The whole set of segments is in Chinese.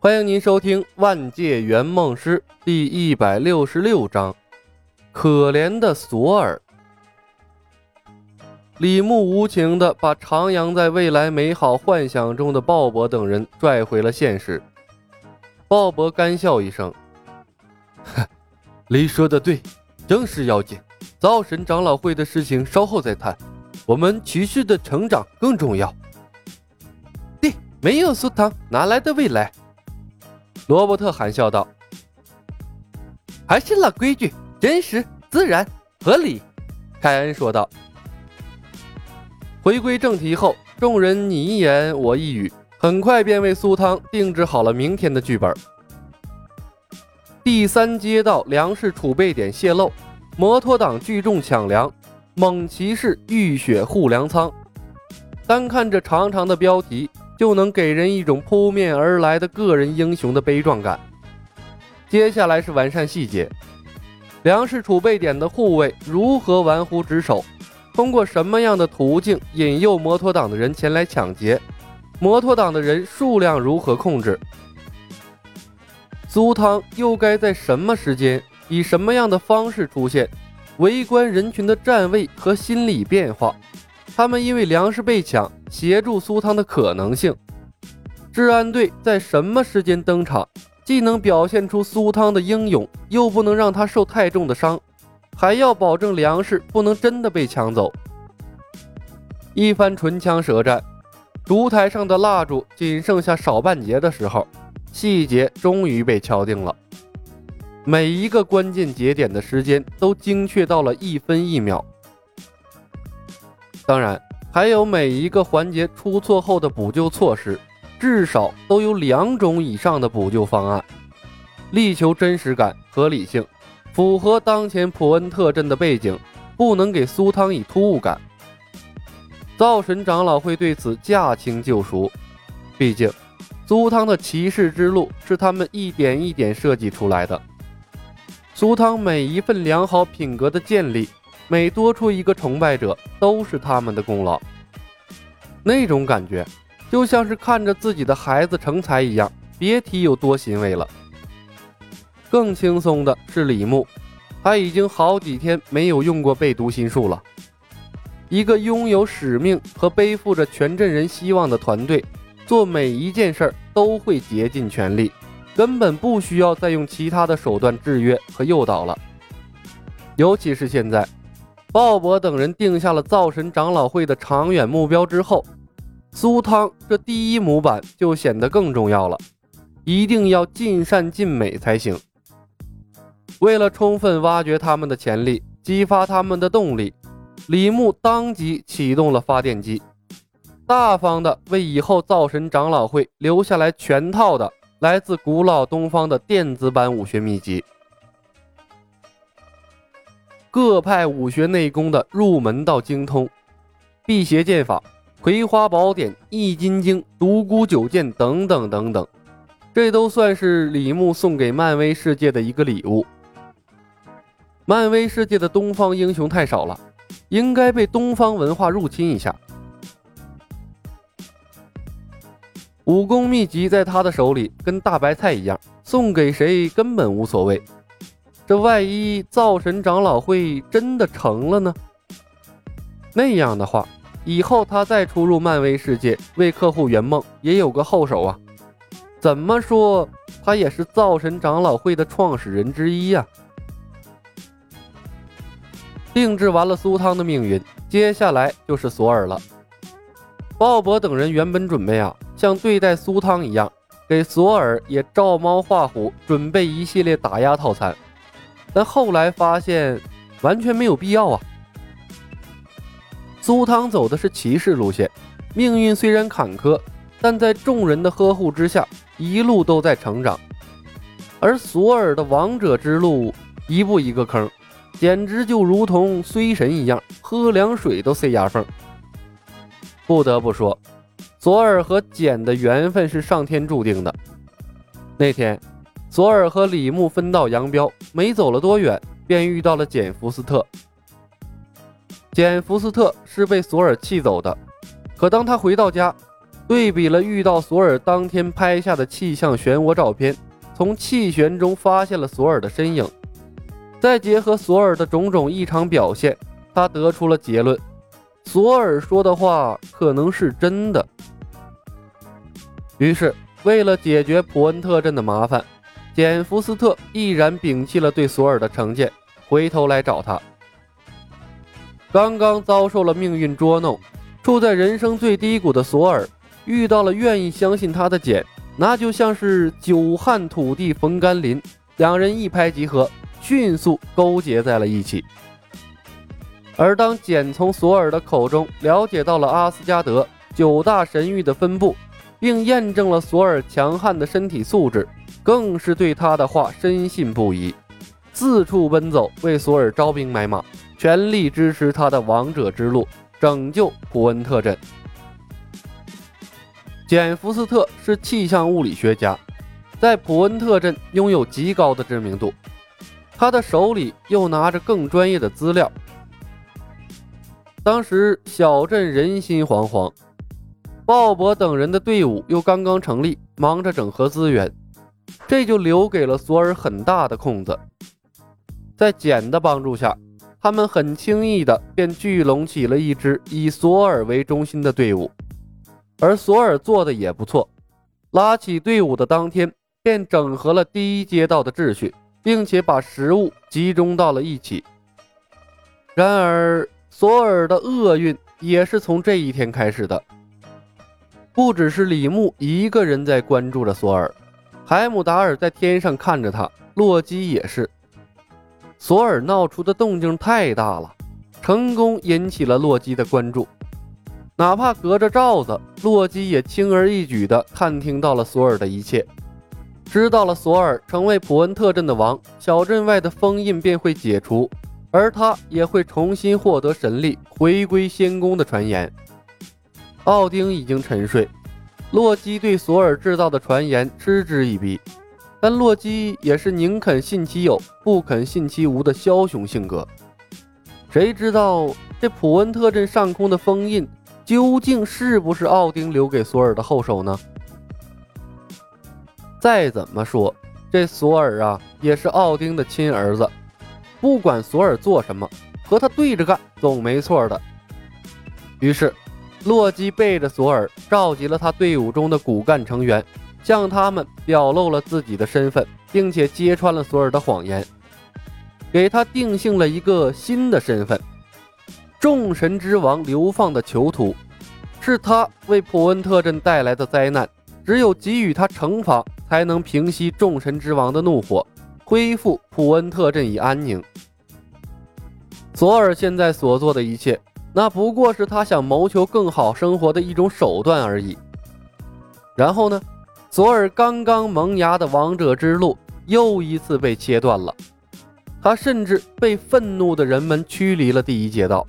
欢迎您收听《万界圆梦师》第一百六十六章：可怜的索尔。李牧无情的把徜徉在未来美好幻想中的鲍勃等人拽回了现实。鲍勃干笑一声：“哼，雷说的对，正事要紧，造神长老会的事情稍后再谈，我们骑士的成长更重要。”对，没有苏汤，哪来的未来？罗伯特含笑道：“还是老规矩，真实、自然、合理。”凯恩说道。回归正题后，众人你一言我一语，很快便为苏汤定制好了明天的剧本。第三街道粮食储备点泄露，摩托党聚众抢粮，猛骑士浴血护粮仓。单看这长长的标题。就能给人一种扑面而来的个人英雄的悲壮感。接下来是完善细节，粮食储备点的护卫如何玩忽职守，通过什么样的途径引诱摩托党的人前来抢劫，摩托党的人数量如何控制，苏汤又该在什么时间以什么样的方式出现，围观人群的站位和心理变化。他们因为粮食被抢，协助苏汤的可能性。治安队在什么时间登场，既能表现出苏汤的英勇，又不能让他受太重的伤，还要保证粮食不能真的被抢走。一番唇枪舌战，烛台上的蜡烛仅剩下少半截的时候，细节终于被敲定了。每一个关键节点的时间都精确到了一分一秒。当然，还有每一个环节出错后的补救措施，至少都有两种以上的补救方案，力求真实感、合理性，符合当前普恩特镇的背景，不能给苏汤以突兀感。造神长老会对此驾轻就熟，毕竟苏汤的骑士之路是他们一点一点设计出来的，苏汤每一份良好品格的建立。每多出一个崇拜者，都是他们的功劳。那种感觉，就像是看着自己的孩子成才一样，别提有多欣慰了。更轻松的是李牧，他已经好几天没有用过背读心术了。一个拥有使命和背负着全镇人希望的团队，做每一件事儿都会竭尽全力，根本不需要再用其他的手段制约和诱导了。尤其是现在。鲍勃等人定下了造神长老会的长远目标之后，苏汤这第一模板就显得更重要了，一定要尽善尽美才行。为了充分挖掘他们的潜力，激发他们的动力，李牧当即启动了发电机，大方的为以后造神长老会留下来全套的来自古老东方的电子版武学秘籍。各派武学内功的入门到精通，辟邪剑法、葵花宝典、易筋经、独孤九剑等等等等，这都算是李牧送给漫威世界的一个礼物。漫威世界的东方英雄太少了，应该被东方文化入侵一下。武功秘籍在他的手里跟大白菜一样，送给谁根本无所谓。这万一造神长老会真的成了呢？那样的话，以后他再出入漫威世界为客户圆梦，也有个后手啊。怎么说，他也是造神长老会的创始人之一呀。定制完了苏汤的命运，接下来就是索尔了。鲍勃等人原本准备啊，像对待苏汤一样，给索尔也照猫画虎，准备一系列打压套餐。但后来发现完全没有必要啊！苏汤走的是骑士路线，命运虽然坎坷，但在众人的呵护之下，一路都在成长。而索尔的王者之路，一步一个坑，简直就如同衰神一样，喝凉水都塞牙缝。不得不说，索尔和简的缘分是上天注定的。那天。索尔和李牧分道扬镳，没走了多远，便遇到了简·福斯特。简·福斯特是被索尔气走的，可当他回到家，对比了遇到索尔当天拍下的气象漩涡照片，从气旋中发现了索尔的身影，再结合索尔的种种异常表现，他得出了结论：索尔说的话可能是真的。于是，为了解决普恩特镇的麻烦，简·福斯特毅然摒弃了对索尔的成见，回头来找他。刚刚遭受了命运捉弄，处在人生最低谷的索尔，遇到了愿意相信他的简，那就像是久旱土地逢甘霖，两人一拍即合，迅速勾结在了一起。而当简从索尔的口中了解到了阿斯加德九大神域的分布，并验证了索尔强悍的身体素质，更是对他的话深信不疑，四处奔走为索尔招兵买马。全力支持他的王者之路，拯救普恩特镇。简·福斯特是气象物理学家，在普恩特镇拥有极高的知名度。他的手里又拿着更专业的资料。当时小镇人心惶惶，鲍勃等人的队伍又刚刚成立，忙着整合资源，这就留给了索尔很大的空子。在简的帮助下。他们很轻易的便聚拢起了一支以索尔为中心的队伍，而索尔做的也不错。拉起队伍的当天，便整合了第一街道的秩序，并且把食物集中到了一起。然而，索尔的厄运也是从这一天开始的。不只是李牧一个人在关注着索尔，海姆达尔在天上看着他，洛基也是。索尔闹出的动静太大了，成功引起了洛基的关注。哪怕隔着罩子，洛基也轻而易举地探听到了索尔的一切，知道了索尔成为普恩特镇的王，小镇外的封印便会解除，而他也会重新获得神力，回归仙宫的传言。奥丁已经沉睡，洛基对索尔制造的传言嗤之以鼻。但洛基也是宁肯信其有，不肯信其无的枭雄性格。谁知道这普恩特镇上空的封印究竟是不是奥丁留给索尔的后手呢？再怎么说，这索尔啊也是奥丁的亲儿子，不管索尔做什么，和他对着干总没错的。于是，洛基背着索尔，召集了他队伍中的骨干成员。向他们表露了自己的身份，并且揭穿了索尔的谎言，给他定性了一个新的身份——众神之王流放的囚徒。是他为普恩特镇带来的灾难，只有给予他惩罚，才能平息众神之王的怒火，恢复普恩特镇以安宁。索尔现在所做的一切，那不过是他想谋求更好生活的一种手段而已。然后呢？索尔刚刚萌芽的王者之路又一次被切断了，他甚至被愤怒的人们驱离了第一街道。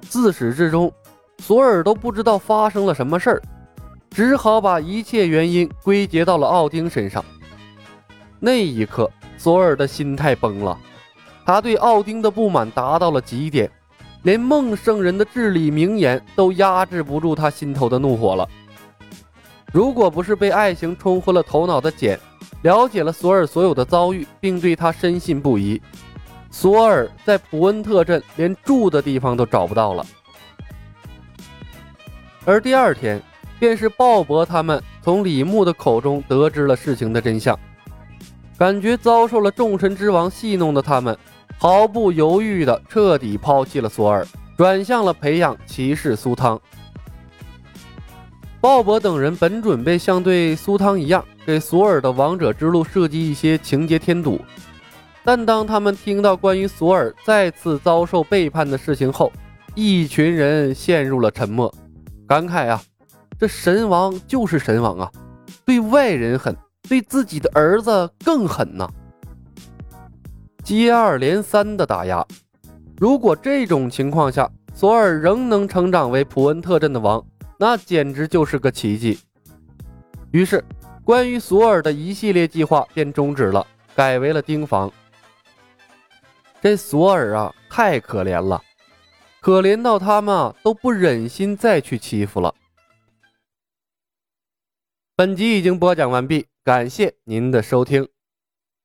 自始至终，索尔都不知道发生了什么事儿，只好把一切原因归结到了奥丁身上。那一刻，索尔的心态崩了，他对奥丁的不满达到了极点，连梦圣人的至理名言都压制不住他心头的怒火了。如果不是被爱情冲昏了头脑的简，了解了索尔所有的遭遇，并对他深信不疑，索尔在普恩特镇连住的地方都找不到了。而第二天，便是鲍勃他们从李牧的口中得知了事情的真相，感觉遭受了众神之王戏弄的他们，毫不犹豫地彻底抛弃了索尔，转向了培养骑士苏汤。鲍勃等人本准备像对苏汤一样，给索尔的王者之路设计一些情节添堵，但当他们听到关于索尔再次遭受背叛的事情后，一群人陷入了沉默，感慨啊，这神王就是神王啊，对外人狠，对自己的儿子更狠呐！接二连三的打压，如果这种情况下，索尔仍能成长为普恩特镇的王。那简直就是个奇迹。于是，关于索尔的一系列计划便终止了，改为了盯防。这索尔啊，太可怜了，可怜到他们啊都不忍心再去欺负了。本集已经播讲完毕，感谢您的收听。